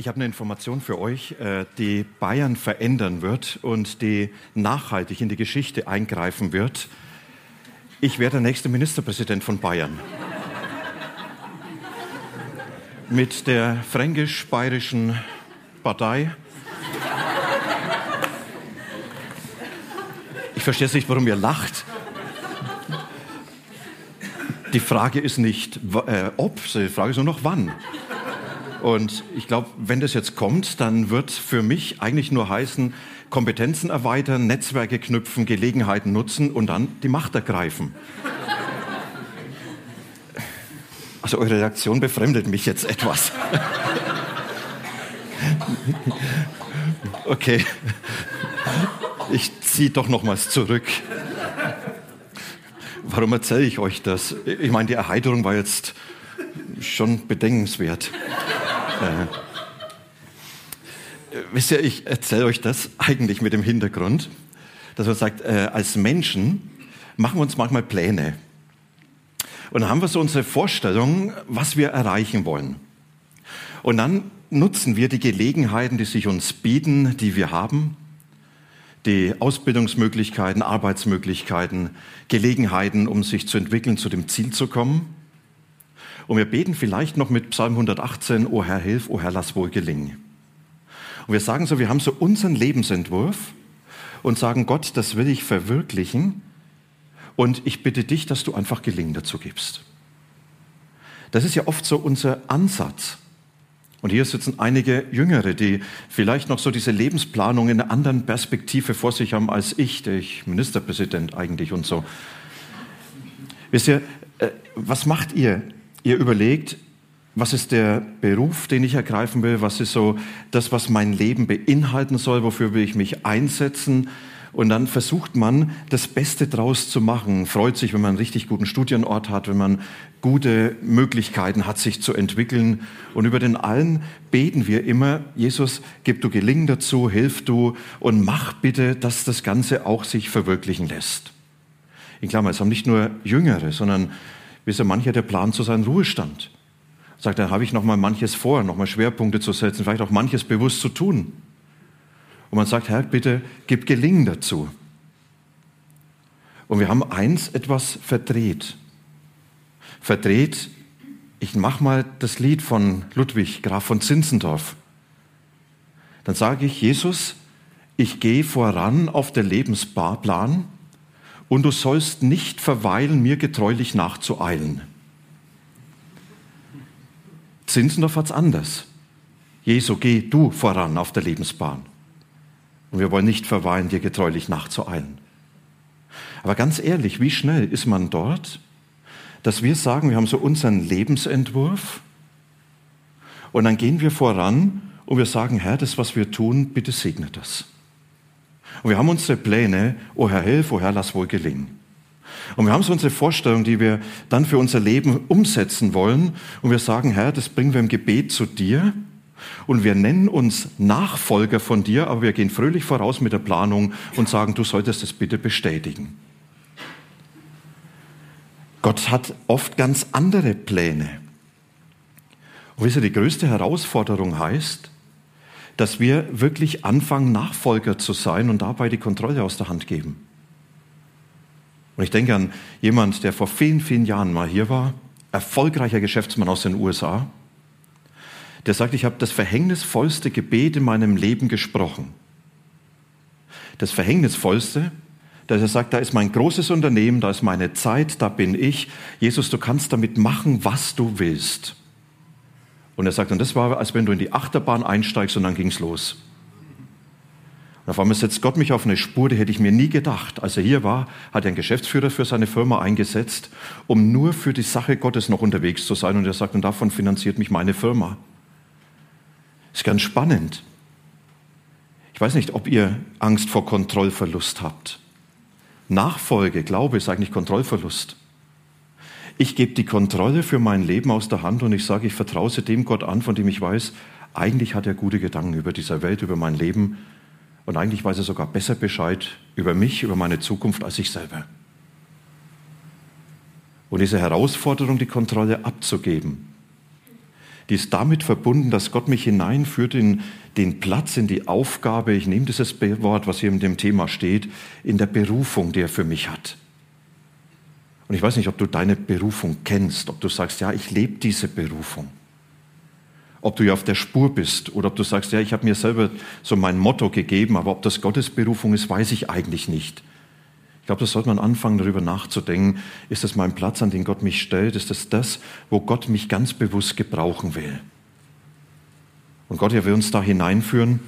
Ich habe eine Information für euch, äh, die Bayern verändern wird und die nachhaltig in die Geschichte eingreifen wird. Ich werde der nächste Ministerpräsident von Bayern. Mit der fränkisch-bayerischen Partei. Ich verstehe nicht, warum ihr lacht. Die Frage ist nicht äh, ob, die Frage ist nur noch wann. Und ich glaube, wenn das jetzt kommt, dann wird für mich eigentlich nur heißen, Kompetenzen erweitern, Netzwerke knüpfen, Gelegenheiten nutzen und dann die Macht ergreifen. Also eure Reaktion befremdet mich jetzt etwas. Okay, ich ziehe doch nochmals zurück. Warum erzähle ich euch das? Ich meine, die Erheiterung war jetzt schon bedenkenswert. Äh, wisst ihr, ich erzähle euch das eigentlich mit dem Hintergrund, dass man sagt, äh, als Menschen machen wir uns manchmal Pläne. Und dann haben wir so unsere Vorstellung, was wir erreichen wollen. Und dann nutzen wir die Gelegenheiten, die sich uns bieten, die wir haben, die Ausbildungsmöglichkeiten, Arbeitsmöglichkeiten, Gelegenheiten, um sich zu entwickeln, zu dem Ziel zu kommen. Und wir beten vielleicht noch mit Psalm 118, O Herr, hilf, O Herr, lass wohl gelingen. Und wir sagen so, wir haben so unseren Lebensentwurf und sagen, Gott, das will ich verwirklichen und ich bitte dich, dass du einfach Gelingen dazu gibst. Das ist ja oft so unser Ansatz. Und hier sitzen einige Jüngere, die vielleicht noch so diese Lebensplanung in einer anderen Perspektive vor sich haben als ich, der ich Ministerpräsident eigentlich und so. Wisst ihr, äh, was macht ihr ihr überlegt, was ist der Beruf, den ich ergreifen will, was ist so das, was mein Leben beinhalten soll, wofür will ich mich einsetzen. Und dann versucht man, das Beste draus zu machen, freut sich, wenn man einen richtig guten Studienort hat, wenn man gute Möglichkeiten hat, sich zu entwickeln. Und über den allen beten wir immer, Jesus, gib du Gelingen dazu, hilf du und mach bitte, dass das Ganze auch sich verwirklichen lässt. In Klammer, es haben nicht nur Jüngere, sondern Wisst ihr, mancher, der plant zu seinem Ruhestand. Sagt, da habe ich noch mal manches vor, noch mal Schwerpunkte zu setzen, vielleicht auch manches bewusst zu tun. Und man sagt, Herr, bitte gib Gelingen dazu. Und wir haben eins etwas verdreht. Verdreht, ich mache mal das Lied von Ludwig, Graf von Zinzendorf. Dann sage ich, Jesus, ich gehe voran auf der Lebensplan und du sollst nicht verweilen, mir getreulich nachzueilen. Zinsendorf hat es anders. Jesu, geh du voran auf der Lebensbahn. Und wir wollen nicht verweilen, dir getreulich nachzueilen. Aber ganz ehrlich, wie schnell ist man dort, dass wir sagen, wir haben so unseren Lebensentwurf und dann gehen wir voran und wir sagen, Herr, das, was wir tun, bitte segne das. Und wir haben unsere Pläne, oh Herr, hilf, oh Herr, lass wohl gelingen. Und wir haben so unsere Vorstellung, die wir dann für unser Leben umsetzen wollen. Und wir sagen, Herr, das bringen wir im Gebet zu dir. Und wir nennen uns Nachfolger von dir, aber wir gehen fröhlich voraus mit der Planung und sagen, du solltest es bitte bestätigen. Gott hat oft ganz andere Pläne. Und wisst ihr, die größte Herausforderung heißt, dass wir wirklich anfangen, Nachfolger zu sein und dabei die Kontrolle aus der Hand geben. Und ich denke an jemand, der vor vielen, vielen Jahren mal hier war, erfolgreicher Geschäftsmann aus den USA, der sagt, ich habe das verhängnisvollste Gebet in meinem Leben gesprochen. Das verhängnisvollste, dass er sagt, da ist mein großes Unternehmen, da ist meine Zeit, da bin ich. Jesus, du kannst damit machen, was du willst. Und er sagt, und das war, als wenn du in die Achterbahn einsteigst und dann ging's los. Und auf einmal setzt Gott mich auf eine Spur, die hätte ich mir nie gedacht. Als er hier war, hat er einen Geschäftsführer für seine Firma eingesetzt, um nur für die Sache Gottes noch unterwegs zu sein. Und er sagt, und davon finanziert mich meine Firma. Ist ganz spannend. Ich Ich weiß nicht, ob ihr Angst vor Kontrollverlust habt. Nachfolge, Glaube ist eigentlich Kontrollverlust. Ich gebe die Kontrolle für mein Leben aus der Hand und ich sage, ich vertraue sie dem Gott an, von dem ich weiß, eigentlich hat er gute Gedanken über diese Welt, über mein Leben und eigentlich weiß er sogar besser Bescheid über mich, über meine Zukunft als ich selber. Und diese Herausforderung, die Kontrolle abzugeben, die ist damit verbunden, dass Gott mich hineinführt in den Platz, in die Aufgabe, ich nehme dieses Wort, was hier in dem Thema steht, in der Berufung, die er für mich hat. Und ich weiß nicht, ob du deine Berufung kennst, ob du sagst, ja, ich lebe diese Berufung. Ob du ja auf der Spur bist oder ob du sagst, ja, ich habe mir selber so mein Motto gegeben, aber ob das Gottes Berufung ist, weiß ich eigentlich nicht. Ich glaube, das sollte man anfangen, darüber nachzudenken. Ist das mein Platz, an den Gott mich stellt? Ist das das, wo Gott mich ganz bewusst gebrauchen will? Und Gott, er will uns da hineinführen.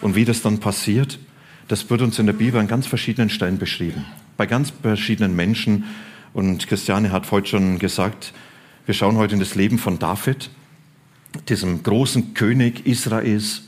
Und wie das dann passiert, das wird uns in der Bibel an ganz verschiedenen Stellen beschrieben. Bei ganz verschiedenen Menschen. Und Christiane hat heute schon gesagt, wir schauen heute in das Leben von David, diesem großen König Israels.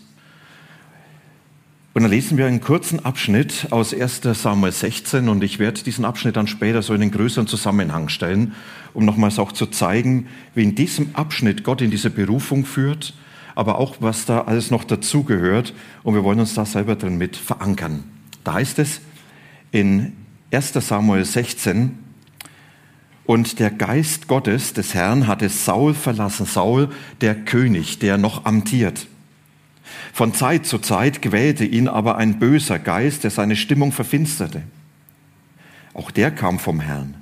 Und dann lesen wir einen kurzen Abschnitt aus 1 Samuel 16 und ich werde diesen Abschnitt dann später so in einen größeren Zusammenhang stellen, um nochmals auch zu zeigen, wie in diesem Abschnitt Gott in diese Berufung führt, aber auch was da alles noch dazugehört und wir wollen uns da selber drin mit verankern. Da heißt es in 1 Samuel 16, und der Geist Gottes des Herrn hatte Saul verlassen, Saul, der König, der noch amtiert. Von Zeit zu Zeit quälte ihn aber ein böser Geist, der seine Stimmung verfinsterte. Auch der kam vom Herrn.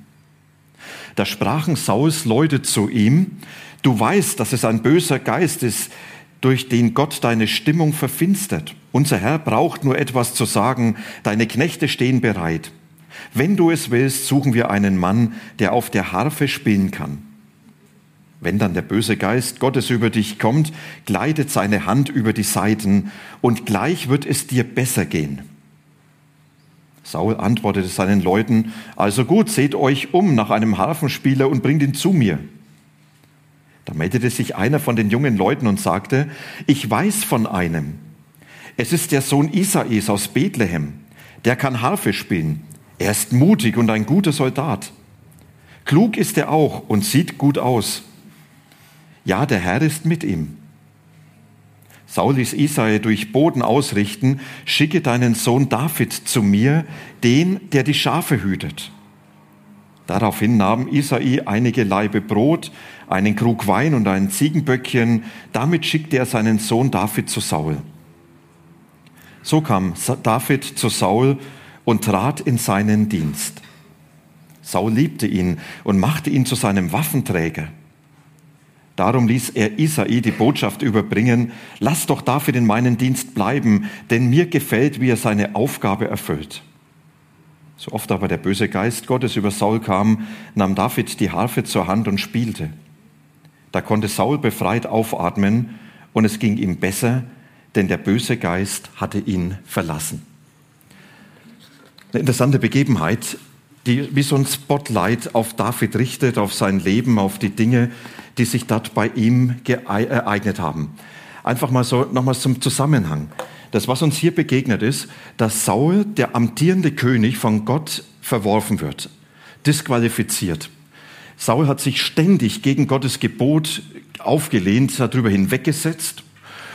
Da sprachen Sauls Leute zu ihm, du weißt, dass es ein böser Geist ist, durch den Gott deine Stimmung verfinstert. Unser Herr braucht nur etwas zu sagen, deine Knechte stehen bereit. Wenn du es willst, suchen wir einen Mann, der auf der Harfe spielen kann. Wenn dann der böse Geist Gottes über dich kommt, gleitet seine Hand über die Seiten und gleich wird es dir besser gehen. Saul antwortete seinen Leuten, also gut, seht euch um nach einem Harfenspieler und bringt ihn zu mir. Da meldete sich einer von den jungen Leuten und sagte, ich weiß von einem. Es ist der Sohn Isais aus Bethlehem. Der kann Harfe spielen. Er ist mutig und ein guter Soldat. Klug ist er auch und sieht gut aus. Ja, der Herr ist mit ihm. Saul ließ Isai durch Boden ausrichten, schicke deinen Sohn David zu mir, den, der die Schafe hütet. Daraufhin nahm Isai einige Laibe Brot, einen Krug Wein und ein Ziegenböckchen, damit schickte er seinen Sohn David zu Saul. So kam David zu Saul und trat in seinen Dienst. Saul liebte ihn und machte ihn zu seinem Waffenträger. Darum ließ er Isai die Botschaft überbringen, lass doch David in meinen Dienst bleiben, denn mir gefällt, wie er seine Aufgabe erfüllt. So oft aber der böse Geist Gottes über Saul kam, nahm David die Harfe zur Hand und spielte. Da konnte Saul befreit aufatmen und es ging ihm besser, denn der böse Geist hatte ihn verlassen. Eine interessante Begebenheit, die wie so ein Spotlight auf David richtet, auf sein Leben, auf die Dinge, die sich dort bei ihm ereignet haben. Einfach mal so nochmals zum Zusammenhang. Das, was uns hier begegnet ist, dass Saul, der amtierende König, von Gott verworfen wird, disqualifiziert. Saul hat sich ständig gegen Gottes Gebot aufgelehnt, darüber hinweggesetzt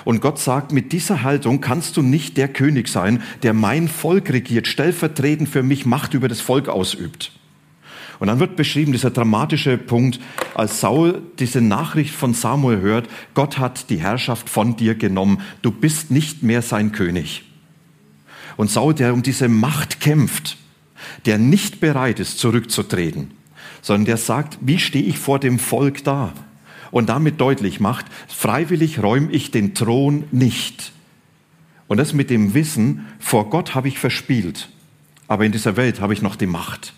und Gott sagt, mit dieser Haltung kannst du nicht der König sein, der mein Volk regiert, stellvertretend für mich Macht über das Volk ausübt. Und dann wird beschrieben, dieser dramatische Punkt, als Saul diese Nachricht von Samuel hört, Gott hat die Herrschaft von dir genommen, du bist nicht mehr sein König. Und Saul, der um diese Macht kämpft, der nicht bereit ist, zurückzutreten, sondern der sagt, wie stehe ich vor dem Volk da? Und damit deutlich macht, freiwillig räume ich den Thron nicht. Und das mit dem Wissen, vor Gott habe ich verspielt, aber in dieser Welt habe ich noch die Macht.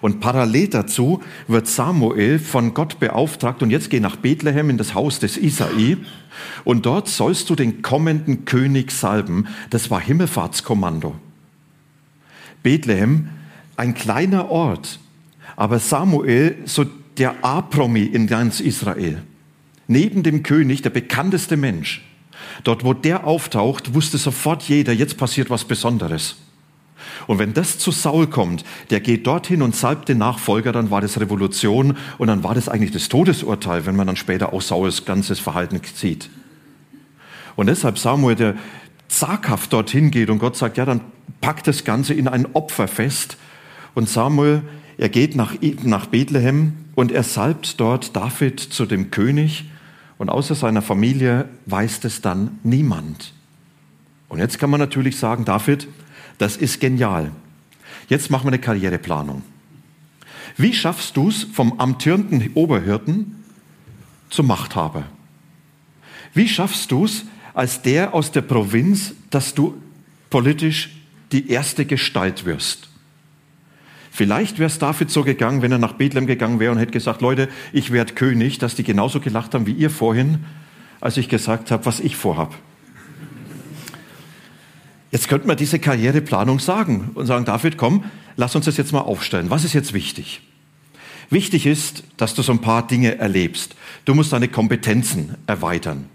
Und parallel dazu wird Samuel von Gott beauftragt und jetzt geh nach Bethlehem in das Haus des Isai und dort sollst du den kommenden König salben. Das war Himmelfahrtskommando. Bethlehem, ein kleiner Ort, aber Samuel, so der A-Promi in ganz Israel. Neben dem König der bekannteste Mensch. Dort, wo der auftaucht, wusste sofort jeder, jetzt passiert was Besonderes. Und wenn das zu Saul kommt, der geht dorthin und salbt den Nachfolger, dann war das Revolution und dann war das eigentlich das Todesurteil, wenn man dann später auch Sauls ganzes Verhalten sieht. Und deshalb Samuel, der zaghaft dorthin geht und Gott sagt, ja, dann packt das Ganze in ein Opfer fest. Und Samuel, er geht nach, nach Bethlehem und er salbt dort David zu dem König und außer seiner Familie weiß es dann niemand. Und jetzt kann man natürlich sagen, David, das ist genial. Jetzt machen wir eine Karriereplanung. Wie schaffst du es vom amtierenden Oberhirten zum Machthaber? Wie schaffst du es als der aus der Provinz, dass du politisch die erste Gestalt wirst? Vielleicht wäre es David so gegangen, wenn er nach Bethlehem gegangen wäre und hätte gesagt, Leute, ich werde König, dass die genauso gelacht haben wie ihr vorhin, als ich gesagt habe, was ich vorhab. Jetzt könnte man diese Karriereplanung sagen und sagen, David, komm, lass uns das jetzt mal aufstellen. Was ist jetzt wichtig? Wichtig ist, dass du so ein paar Dinge erlebst. Du musst deine Kompetenzen erweitern.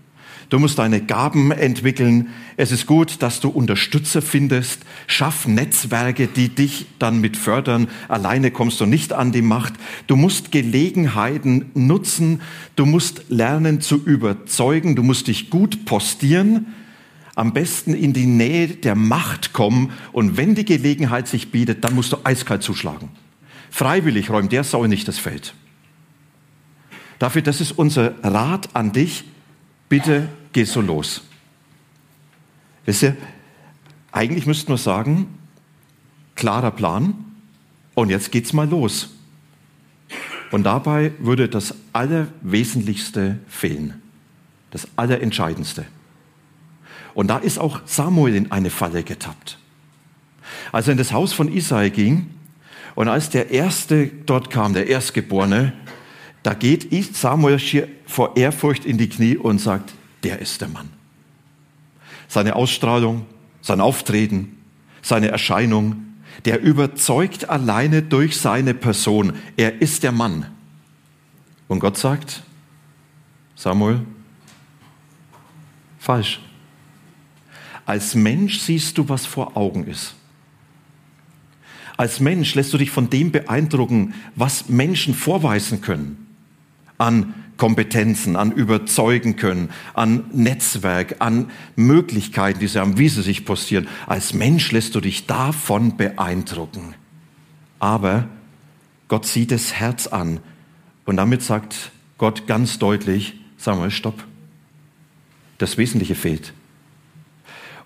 Du musst deine Gaben entwickeln. Es ist gut, dass du Unterstützer findest. Schaff Netzwerke, die dich dann mit fördern. Alleine kommst du nicht an die Macht. Du musst Gelegenheiten nutzen. Du musst lernen zu überzeugen. Du musst dich gut postieren am besten in die Nähe der Macht kommen und wenn die Gelegenheit sich bietet, dann musst du eiskalt zuschlagen. Freiwillig räumt der Sau nicht das Feld. Dafür, das ist unser Rat an dich. Bitte geh so los. Wisst ihr, eigentlich müssten wir sagen, klarer Plan und jetzt geht's mal los. Und dabei würde das Allerwesentlichste fehlen. Das Allerentscheidendste. Und da ist auch Samuel in eine Falle getappt. Als er in das Haus von Isai ging und als der Erste dort kam, der Erstgeborene, da geht Samuel vor Ehrfurcht in die Knie und sagt, der ist der Mann. Seine Ausstrahlung, sein Auftreten, seine Erscheinung, der überzeugt alleine durch seine Person. Er ist der Mann. Und Gott sagt, Samuel, falsch. Als Mensch siehst du, was vor Augen ist. Als Mensch lässt du dich von dem beeindrucken, was Menschen vorweisen können. An Kompetenzen, an überzeugen können, an Netzwerk, an Möglichkeiten, die sie haben, wie sie sich postieren. Als Mensch lässt du dich davon beeindrucken. Aber Gott sieht das Herz an. Und damit sagt Gott ganz deutlich, sag mal, stopp. Das Wesentliche fehlt.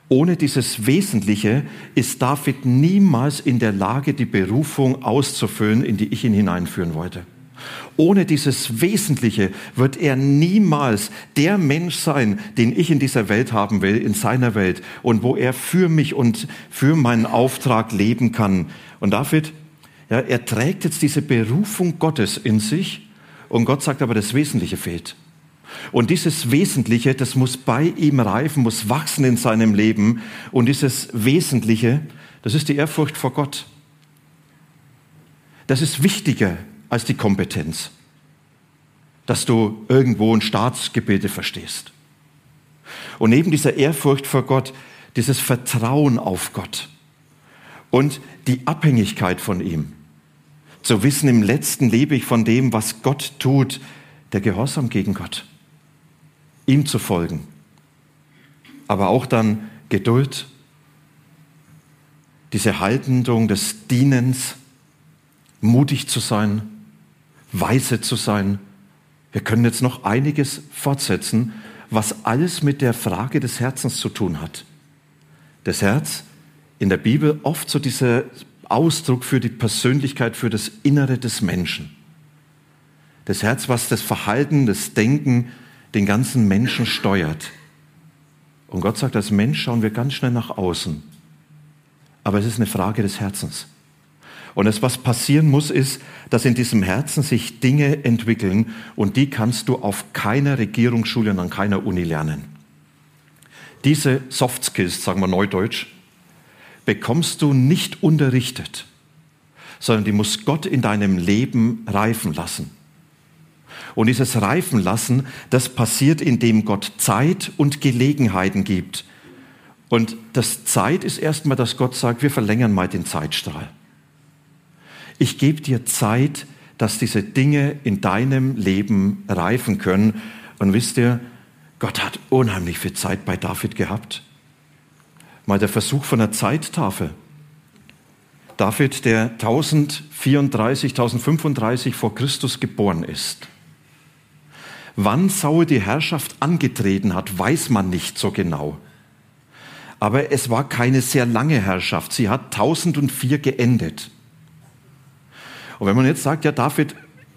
Ohne dieses Wesentliche ist David niemals in der Lage, die Berufung auszufüllen, in die ich ihn hineinführen wollte. Ohne dieses Wesentliche wird er niemals der Mensch sein, den ich in dieser Welt haben will, in seiner Welt und wo er für mich und für meinen Auftrag leben kann. Und David, ja, er trägt jetzt diese Berufung Gottes in sich und Gott sagt aber, das Wesentliche fehlt. Und dieses Wesentliche, das muss bei ihm reifen, muss wachsen in seinem Leben. Und dieses Wesentliche, das ist die Ehrfurcht vor Gott. Das ist wichtiger als die Kompetenz, dass du irgendwo ein Staatsgebilde verstehst. Und neben dieser Ehrfurcht vor Gott, dieses Vertrauen auf Gott und die Abhängigkeit von ihm. Zu wissen, im letzten lebe ich von dem, was Gott tut, der Gehorsam gegen Gott ihm zu folgen. Aber auch dann Geduld, diese Haltung des Dienens, mutig zu sein, weise zu sein. Wir können jetzt noch einiges fortsetzen, was alles mit der Frage des Herzens zu tun hat. Das Herz in der Bibel oft so dieser Ausdruck für die Persönlichkeit, für das Innere des Menschen. Das Herz, was das Verhalten, das Denken, den ganzen Menschen steuert. Und Gott sagt, als Mensch schauen wir ganz schnell nach außen. Aber es ist eine Frage des Herzens. Und es, was passieren muss, ist, dass in diesem Herzen sich Dinge entwickeln und die kannst du auf keiner Regierungsschule und an keiner Uni lernen. Diese Soft Skills, sagen wir neudeutsch, bekommst du nicht unterrichtet, sondern die muss Gott in deinem Leben reifen lassen. Und dieses Reifen lassen, das passiert, indem Gott Zeit und Gelegenheiten gibt. Und das Zeit ist erstmal, dass Gott sagt, wir verlängern mal den Zeitstrahl. Ich gebe dir Zeit, dass diese Dinge in deinem Leben reifen können. Und wisst ihr, Gott hat unheimlich viel Zeit bei David gehabt. Mal der Versuch von der Zeittafel. David, der 1034, 1035 vor Christus geboren ist. Wann Saul die Herrschaft angetreten hat, weiß man nicht so genau. Aber es war keine sehr lange Herrschaft. Sie hat 1004 geendet. Und wenn man jetzt sagt, ja, David,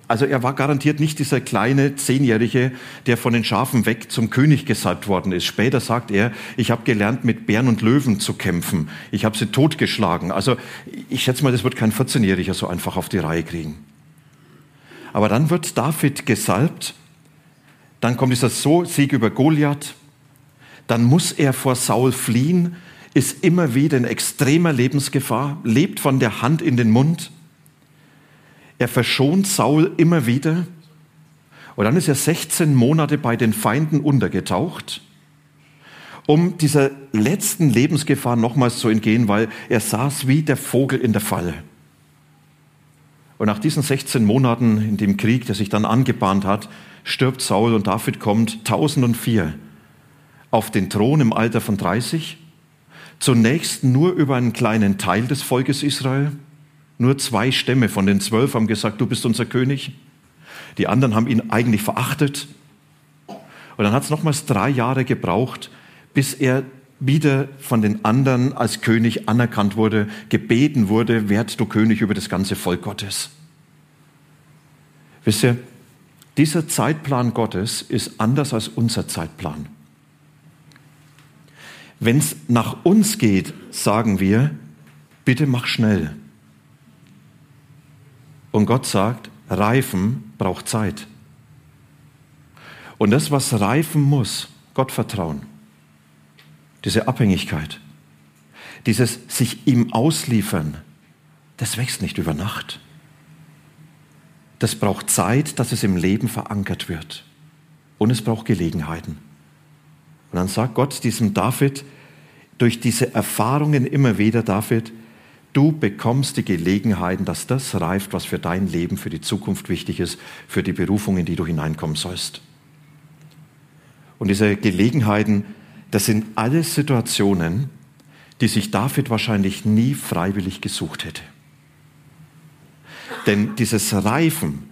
also er war garantiert nicht dieser kleine Zehnjährige, der von den Schafen weg zum König gesalbt worden ist. Später sagt er, ich habe gelernt, mit Bären und Löwen zu kämpfen. Ich habe sie totgeschlagen. Also ich schätze mal, das wird kein 14-Jähriger so einfach auf die Reihe kriegen. Aber dann wird David gesalbt dann kommt dieser Sieg über Goliath. Dann muss er vor Saul fliehen, ist immer wieder in extremer Lebensgefahr, lebt von der Hand in den Mund. Er verschont Saul immer wieder. Und dann ist er 16 Monate bei den Feinden untergetaucht, um dieser letzten Lebensgefahr nochmals zu entgehen, weil er saß wie der Vogel in der Falle. Und nach diesen 16 Monaten in dem Krieg, der sich dann angebahnt hat, stirbt Saul und David kommt 1004 auf den Thron im Alter von 30. Zunächst nur über einen kleinen Teil des Volkes Israel. Nur zwei Stämme von den zwölf haben gesagt, du bist unser König. Die anderen haben ihn eigentlich verachtet. Und dann hat es nochmals drei Jahre gebraucht, bis er wieder von den anderen als König anerkannt wurde, gebeten wurde, werd du König über das ganze Volk Gottes. Wisst ihr, dieser Zeitplan Gottes ist anders als unser Zeitplan. Wenn es nach uns geht, sagen wir, bitte mach schnell. Und Gott sagt, reifen braucht Zeit. Und das, was reifen muss, Gott vertrauen, diese Abhängigkeit, dieses sich ihm ausliefern, das wächst nicht über Nacht. Das braucht Zeit, dass es im Leben verankert wird. Und es braucht Gelegenheiten. Und dann sagt Gott diesem David, durch diese Erfahrungen immer wieder, David, du bekommst die Gelegenheiten, dass das reift, was für dein Leben, für die Zukunft wichtig ist, für die Berufung, in die du hineinkommen sollst. Und diese Gelegenheiten, das sind alles Situationen, die sich David wahrscheinlich nie freiwillig gesucht hätte. Denn dieses Reifen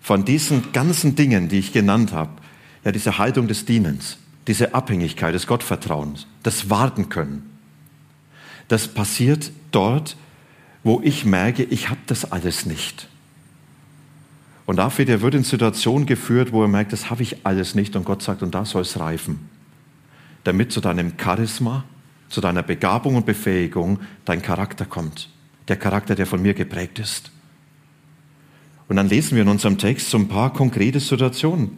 von diesen ganzen Dingen, die ich genannt habe, ja, diese Haltung des Dienens, diese Abhängigkeit des Gottvertrauens, das Warten können, das passiert dort, wo ich merke, ich habe das alles nicht. Und dafür, der wird in Situationen geführt, wo er merkt, das habe ich alles nicht und Gott sagt, und da soll es reifen, damit zu deinem Charisma, zu deiner Begabung und Befähigung dein Charakter kommt. Der Charakter, der von mir geprägt ist. Und dann lesen wir in unserem Text so ein paar konkrete Situationen,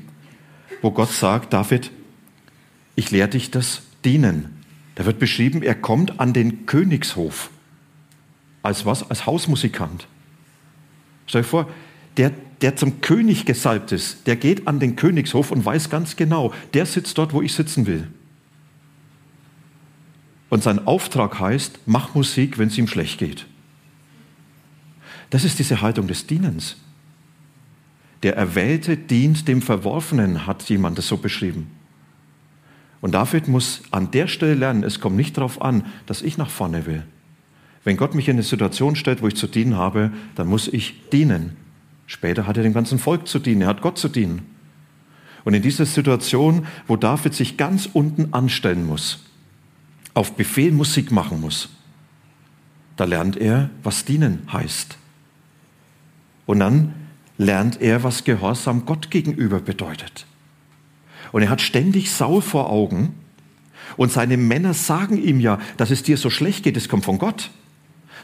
wo Gott sagt, David, ich lehre dich das Dienen. Da wird beschrieben, er kommt an den Königshof. Als was? Als Hausmusikant. Stell dir vor, der, der zum König gesalbt ist, der geht an den Königshof und weiß ganz genau, der sitzt dort, wo ich sitzen will. Und sein Auftrag heißt, mach Musik, wenn es ihm schlecht geht. Das ist diese Haltung des Dienens. Der Erwählte dient dem Verworfenen, hat jemand das so beschrieben. Und David muss an der Stelle lernen, es kommt nicht darauf an, dass ich nach vorne will. Wenn Gott mich in eine Situation stellt, wo ich zu dienen habe, dann muss ich dienen. Später hat er dem ganzen Volk zu dienen, er hat Gott zu dienen. Und in dieser Situation, wo David sich ganz unten anstellen muss, auf Befehl Musik machen muss, da lernt er, was dienen heißt. Und dann lernt er, was Gehorsam Gott gegenüber bedeutet. Und er hat ständig Saul vor Augen und seine Männer sagen ihm ja, dass es dir so schlecht geht, es kommt von Gott.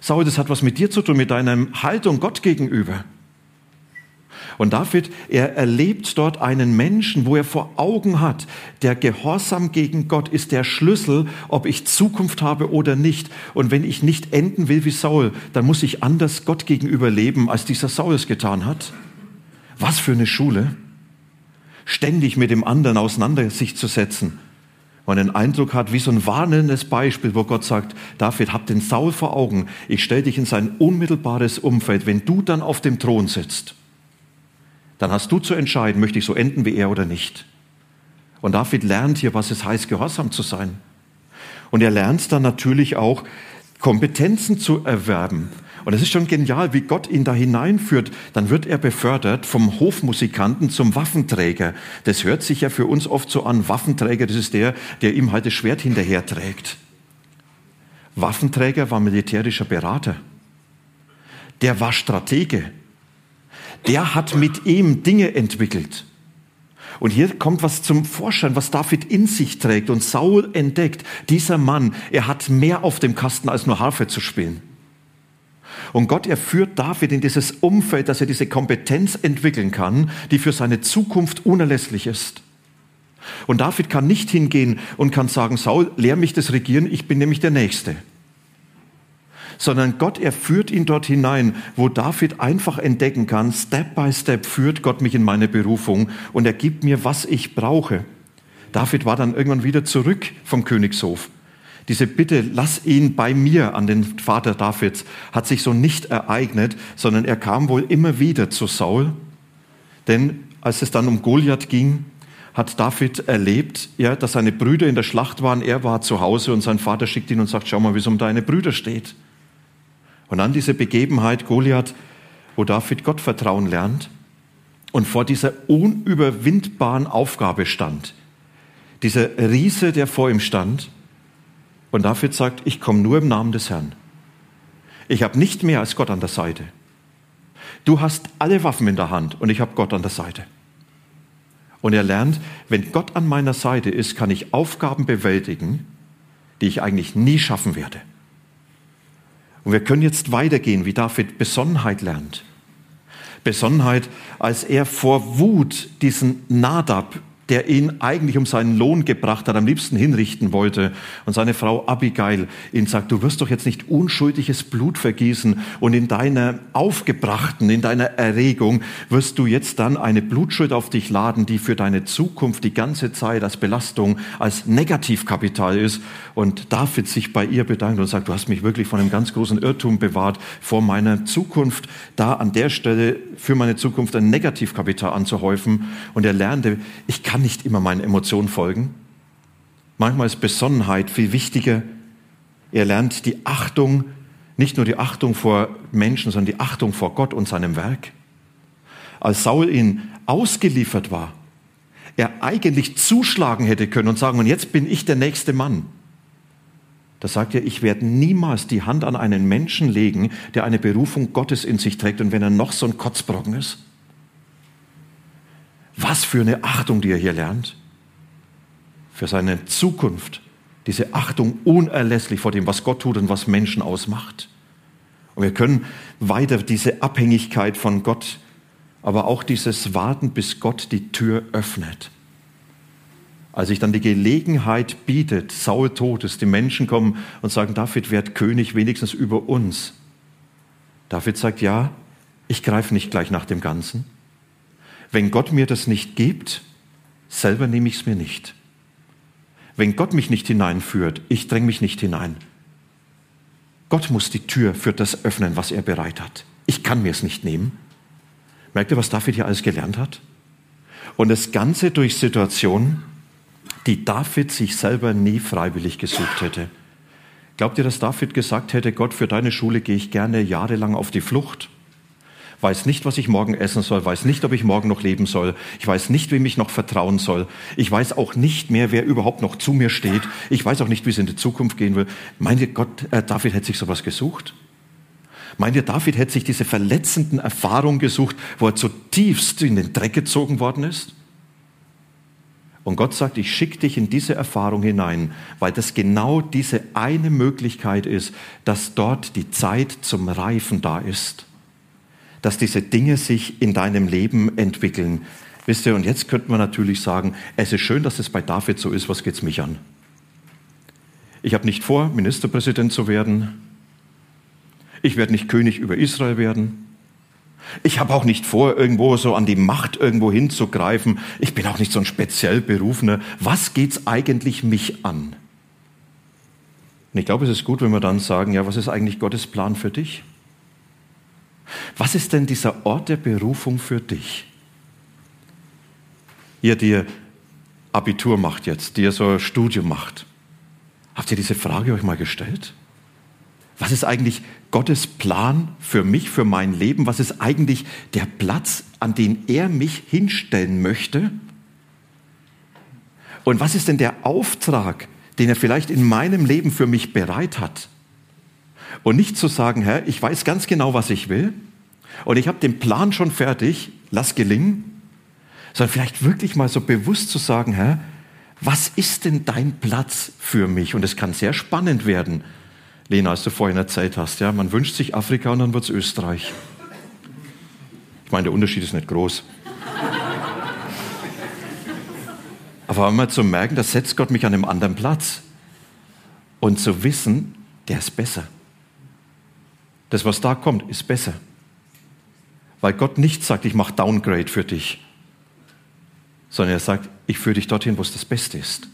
Saul, das hat was mit dir zu tun, mit deiner Haltung Gott gegenüber. Und David, er erlebt dort einen Menschen, wo er vor Augen hat, der Gehorsam gegen Gott ist der Schlüssel, ob ich Zukunft habe oder nicht. Und wenn ich nicht enden will wie Saul, dann muss ich anders Gott gegenüber leben, als dieser Saul es getan hat. Was für eine Schule. Ständig mit dem anderen auseinander sich zu setzen. Man den Eindruck hat, wie so ein warnendes Beispiel, wo Gott sagt, David, hab den Saul vor Augen, ich stelle dich in sein unmittelbares Umfeld. Wenn du dann auf dem Thron sitzt, dann hast du zu entscheiden, möchte ich so enden wie er oder nicht. Und David lernt hier, was es heißt, gehorsam zu sein. Und er lernt dann natürlich auch, Kompetenzen zu erwerben. Und es ist schon genial, wie Gott ihn da hineinführt. Dann wird er befördert vom Hofmusikanten zum Waffenträger. Das hört sich ja für uns oft so an. Waffenträger, das ist der, der ihm halt das Schwert hinterher trägt. Waffenträger war militärischer Berater. Der war Stratege. Der hat mit ihm Dinge entwickelt. Und hier kommt was zum Vorschein, was David in sich trägt. Und Saul entdeckt, dieser Mann, er hat mehr auf dem Kasten als nur Harfe zu spielen. Und Gott, er führt David in dieses Umfeld, dass er diese Kompetenz entwickeln kann, die für seine Zukunft unerlässlich ist. Und David kann nicht hingehen und kann sagen, Saul, lehr mich das Regieren, ich bin nämlich der Nächste sondern Gott, er führt ihn dort hinein, wo David einfach entdecken kann, Step by Step führt Gott mich in meine Berufung und er gibt mir, was ich brauche. David war dann irgendwann wieder zurück vom Königshof. Diese Bitte, lass ihn bei mir an den Vater Davids, hat sich so nicht ereignet, sondern er kam wohl immer wieder zu Saul. Denn als es dann um Goliath ging, hat David erlebt, ja, dass seine Brüder in der Schlacht waren, er war zu Hause und sein Vater schickt ihn und sagt, schau mal, wie es um deine Brüder steht. Und dann diese Begebenheit Goliath, wo David Gott vertrauen lernt und vor dieser unüberwindbaren Aufgabe stand. Dieser Riese, der vor ihm stand. Und David sagt, ich komme nur im Namen des Herrn. Ich habe nicht mehr als Gott an der Seite. Du hast alle Waffen in der Hand und ich habe Gott an der Seite. Und er lernt, wenn Gott an meiner Seite ist, kann ich Aufgaben bewältigen, die ich eigentlich nie schaffen werde. Und wir können jetzt weitergehen, wie David Besonnenheit lernt. Besonnenheit, als er vor Wut diesen Nadab der ihn eigentlich um seinen Lohn gebracht hat, am liebsten hinrichten wollte. Und seine Frau Abigail ihn sagt, du wirst doch jetzt nicht unschuldiges Blut vergießen und in deiner Aufgebrachten, in deiner Erregung wirst du jetzt dann eine Blutschuld auf dich laden, die für deine Zukunft die ganze Zeit als Belastung, als Negativkapital ist. Und David sich bei ihr bedankt und sagt, du hast mich wirklich von einem ganz großen Irrtum bewahrt, vor meiner Zukunft da an der Stelle für meine Zukunft ein Negativkapital anzuhäufen. Und er lernte, ich kann kann nicht immer meinen Emotionen folgen. Manchmal ist Besonnenheit viel wichtiger. Er lernt die Achtung, nicht nur die Achtung vor Menschen, sondern die Achtung vor Gott und seinem Werk. Als Saul ihn ausgeliefert war, er eigentlich zuschlagen hätte können und sagen, und jetzt bin ich der nächste Mann. Da sagt er, ich werde niemals die Hand an einen Menschen legen, der eine Berufung Gottes in sich trägt und wenn er noch so ein Kotzbrocken ist. Was für eine Achtung, die er hier lernt. Für seine Zukunft. Diese Achtung unerlässlich vor dem, was Gott tut und was Menschen ausmacht. Und wir können weiter diese Abhängigkeit von Gott, aber auch dieses Warten, bis Gott die Tür öffnet. Als sich dann die Gelegenheit bietet, Saul tot ist, die Menschen kommen und sagen, David wird König wenigstens über uns. David sagt, ja, ich greife nicht gleich nach dem Ganzen. Wenn Gott mir das nicht gibt, selber nehme ich es mir nicht. Wenn Gott mich nicht hineinführt, ich dränge mich nicht hinein. Gott muss die Tür für das öffnen, was er bereit hat. Ich kann mir es nicht nehmen. Merkt ihr, was David hier alles gelernt hat? Und das Ganze durch Situationen, die David sich selber nie freiwillig gesucht hätte. Glaubt ihr, dass David gesagt hätte, Gott, für deine Schule gehe ich gerne jahrelang auf die Flucht? Weiß nicht, was ich morgen essen soll, weiß nicht, ob ich morgen noch leben soll, ich weiß nicht, wem ich noch vertrauen soll, ich weiß auch nicht mehr, wer überhaupt noch zu mir steht, ich weiß auch nicht, wie es in die Zukunft gehen will. Meint ihr, Gott, äh, David hätte sich sowas gesucht? Meint ihr, David hätte sich diese verletzenden Erfahrungen gesucht, wo er zutiefst in den Dreck gezogen worden ist? Und Gott sagt, ich schicke dich in diese Erfahrung hinein, weil das genau diese eine Möglichkeit ist, dass dort die Zeit zum Reifen da ist dass diese Dinge sich in deinem Leben entwickeln. Wisst ihr, und jetzt könnte man natürlich sagen, es ist schön, dass es bei David so ist, was geht es mich an? Ich habe nicht vor, Ministerpräsident zu werden. Ich werde nicht König über Israel werden. Ich habe auch nicht vor, irgendwo so an die Macht irgendwo hinzugreifen. Ich bin auch nicht so ein speziell Berufener. Was geht's eigentlich mich an? Und ich glaube, es ist gut, wenn wir dann sagen, ja, was ist eigentlich Gottes Plan für dich? Was ist denn dieser Ort der Berufung für dich? Ihr, die ihr Abitur macht jetzt, die ihr so ein Studium macht, habt ihr diese Frage euch mal gestellt? Was ist eigentlich Gottes Plan für mich, für mein Leben? Was ist eigentlich der Platz, an den er mich hinstellen möchte? Und was ist denn der Auftrag, den er vielleicht in meinem Leben für mich bereit hat? Und nicht zu sagen, Herr, ich weiß ganz genau, was ich will und ich habe den Plan schon fertig, lass gelingen, sondern vielleicht wirklich mal so bewusst zu sagen, Herr, was ist denn dein Platz für mich? Und es kann sehr spannend werden, Lena, als du vorhin erzählt hast. Ja, man wünscht sich Afrika und dann wird es Österreich. Ich meine, der Unterschied ist nicht groß. Aber einmal zu merken, da setzt Gott mich an einem anderen Platz. Und zu wissen, der ist besser. Das, was da kommt, ist besser. Weil Gott nicht sagt, ich mache Downgrade für dich, sondern er sagt, ich führe dich dorthin, wo es das Beste ist.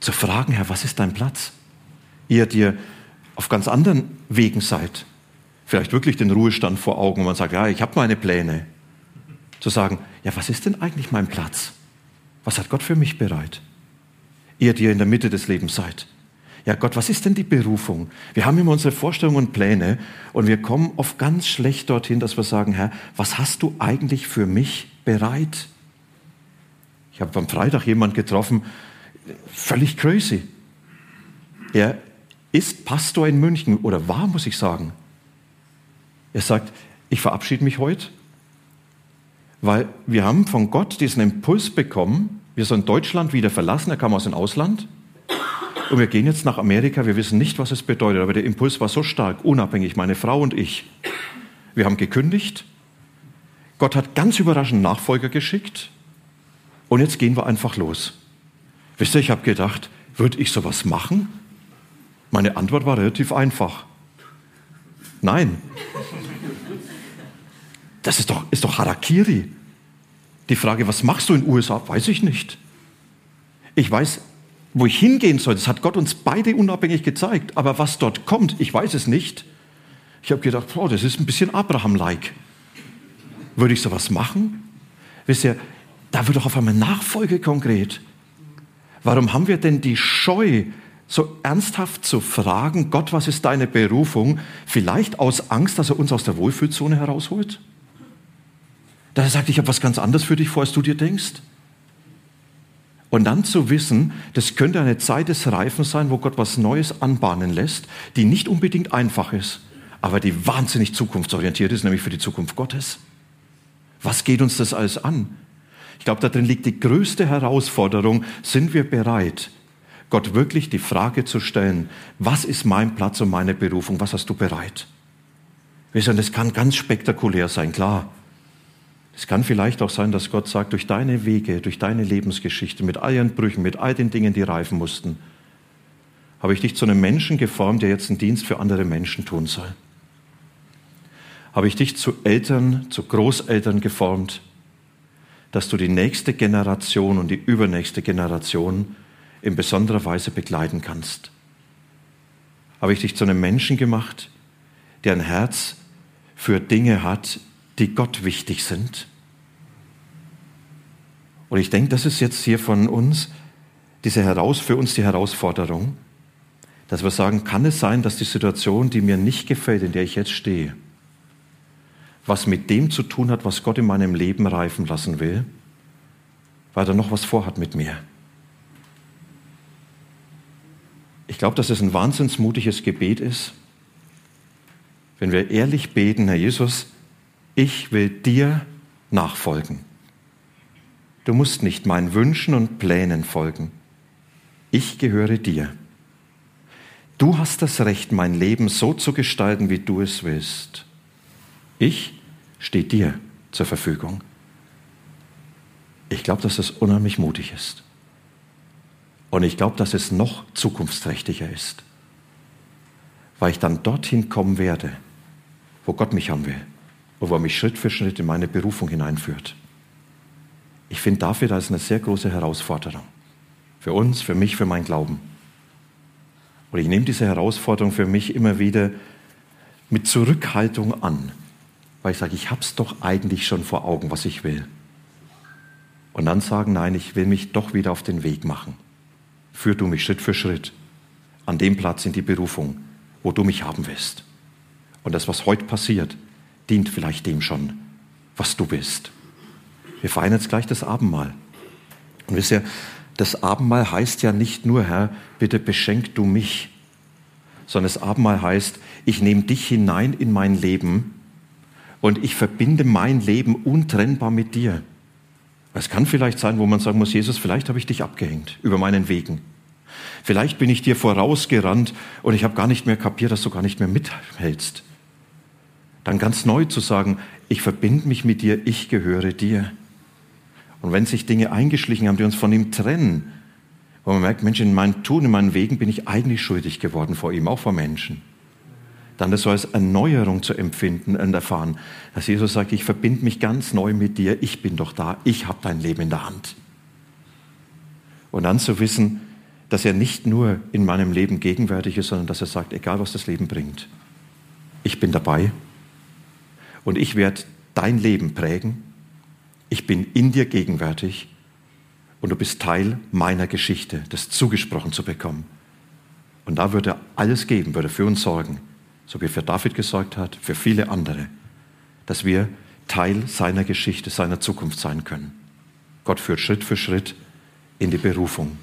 Zu fragen, Herr, was ist dein Platz? ihr dir auf ganz anderen Wegen seid. Vielleicht wirklich den Ruhestand vor Augen und man sagt, ja, ich habe meine Pläne. Zu sagen, ja, was ist denn eigentlich mein Platz? Was hat Gott für mich bereit? Ihr, die in der Mitte des Lebens seid. Ja, Gott, was ist denn die Berufung? Wir haben immer unsere Vorstellungen und Pläne und wir kommen oft ganz schlecht dorthin, dass wir sagen, Herr, was hast du eigentlich für mich bereit? Ich habe am Freitag jemand getroffen, völlig crazy. Er ist Pastor in München oder war, muss ich sagen. Er sagt, ich verabschiede mich heute, weil wir haben von Gott diesen Impuls bekommen, wir sollen Deutschland wieder verlassen, er kam aus dem Ausland und wir gehen jetzt nach Amerika, wir wissen nicht, was es bedeutet, aber der Impuls war so stark, unabhängig, meine Frau und ich. Wir haben gekündigt, Gott hat ganz überraschend Nachfolger geschickt und jetzt gehen wir einfach los. Wisst ihr, ich habe gedacht, würde ich sowas machen? Meine Antwort war relativ einfach. Nein. Das ist doch, ist doch Harakiri. Die Frage, was machst du in den USA, weiß ich nicht. Ich weiß, wo ich hingehen soll, das hat Gott uns beide unabhängig gezeigt. Aber was dort kommt, ich weiß es nicht. Ich habe gedacht, oh, das ist ein bisschen Abraham-like. Würde ich sowas machen? Wisst ihr, da wird doch auf einmal Nachfolge konkret. Warum haben wir denn die Scheu, so ernsthaft zu fragen, Gott, was ist deine Berufung? Vielleicht aus Angst, dass er uns aus der Wohlfühlzone herausholt? Dass er sagt, ich habe was ganz anderes für dich vor, als du dir denkst? Und dann zu wissen, das könnte eine Zeit des Reifens sein, wo Gott was Neues anbahnen lässt, die nicht unbedingt einfach ist, aber die wahnsinnig zukunftsorientiert ist, nämlich für die Zukunft Gottes. Was geht uns das alles an? Ich glaube, darin liegt die größte Herausforderung. Sind wir bereit, Gott wirklich die Frage zu stellen, was ist mein Platz und meine Berufung, was hast du bereit? Wisst ihr, das kann ganz spektakulär sein, klar. Es kann vielleicht auch sein, dass Gott sagt, durch deine Wege, durch deine Lebensgeschichte, mit all ihren Brüchen, mit all den Dingen, die reifen mussten, habe ich dich zu einem Menschen geformt, der jetzt einen Dienst für andere Menschen tun soll. Habe ich dich zu Eltern, zu Großeltern geformt, dass du die nächste Generation und die übernächste Generation in besonderer Weise begleiten kannst. Habe ich dich zu einem Menschen gemacht, der ein Herz für Dinge hat, die Gott wichtig sind. Und ich denke, das ist jetzt hier von uns diese heraus, für uns die Herausforderung, dass wir sagen, kann es sein, dass die Situation, die mir nicht gefällt, in der ich jetzt stehe, was mit dem zu tun hat, was Gott in meinem Leben reifen lassen will, weil er noch was vorhat mit mir. Ich glaube, dass es ein wahnsinnsmutiges Gebet ist, wenn wir ehrlich beten, Herr Jesus, ich will dir nachfolgen. Du musst nicht meinen Wünschen und Plänen folgen. Ich gehöre dir. Du hast das Recht, mein Leben so zu gestalten, wie du es willst. Ich stehe dir zur Verfügung. Ich glaube, dass das unheimlich mutig ist. Und ich glaube, dass es noch zukunftsträchtiger ist, weil ich dann dorthin kommen werde, wo Gott mich haben will. Und wo er mich Schritt für Schritt in meine Berufung hineinführt. Ich finde dafür, das ist eine sehr große Herausforderung. Für uns, für mich, für meinen Glauben. Und ich nehme diese Herausforderung für mich immer wieder mit Zurückhaltung an, weil ich sage, ich habe es doch eigentlich schon vor Augen, was ich will. Und dann sagen, nein, ich will mich doch wieder auf den Weg machen. Führ du mich Schritt für Schritt an dem Platz in die Berufung, wo du mich haben willst. Und das, was heute passiert, dient vielleicht dem schon, was du bist. Wir feiern jetzt gleich das Abendmahl. Und wisst ihr, das Abendmahl heißt ja nicht nur, Herr, bitte beschenk du mich, sondern das Abendmahl heißt, ich nehme dich hinein in mein Leben und ich verbinde mein Leben untrennbar mit dir. Es kann vielleicht sein, wo man sagen muss, Jesus, vielleicht habe ich dich abgehängt über meinen Wegen. Vielleicht bin ich dir vorausgerannt und ich habe gar nicht mehr kapiert, dass du gar nicht mehr mithältst. Dann ganz neu zu sagen, ich verbinde mich mit dir, ich gehöre dir. Und wenn sich Dinge eingeschlichen haben, die uns von ihm trennen, wo man merkt, Mensch, in meinem Tun, in meinen Wegen bin ich eigentlich schuldig geworden vor ihm, auch vor Menschen. Dann das so als Erneuerung zu empfinden und erfahren, dass Jesus sagt, ich verbinde mich ganz neu mit dir, ich bin doch da, ich habe dein Leben in der Hand. Und dann zu wissen, dass er nicht nur in meinem Leben gegenwärtig ist, sondern dass er sagt, egal was das Leben bringt, ich bin dabei und ich werde dein Leben prägen ich bin in dir gegenwärtig und du bist Teil meiner Geschichte, das zugesprochen zu bekommen. Und da würde er alles geben, würde für uns sorgen, so wie er für David gesorgt hat, für viele andere, dass wir Teil seiner Geschichte, seiner Zukunft sein können. Gott führt Schritt für Schritt in die Berufung.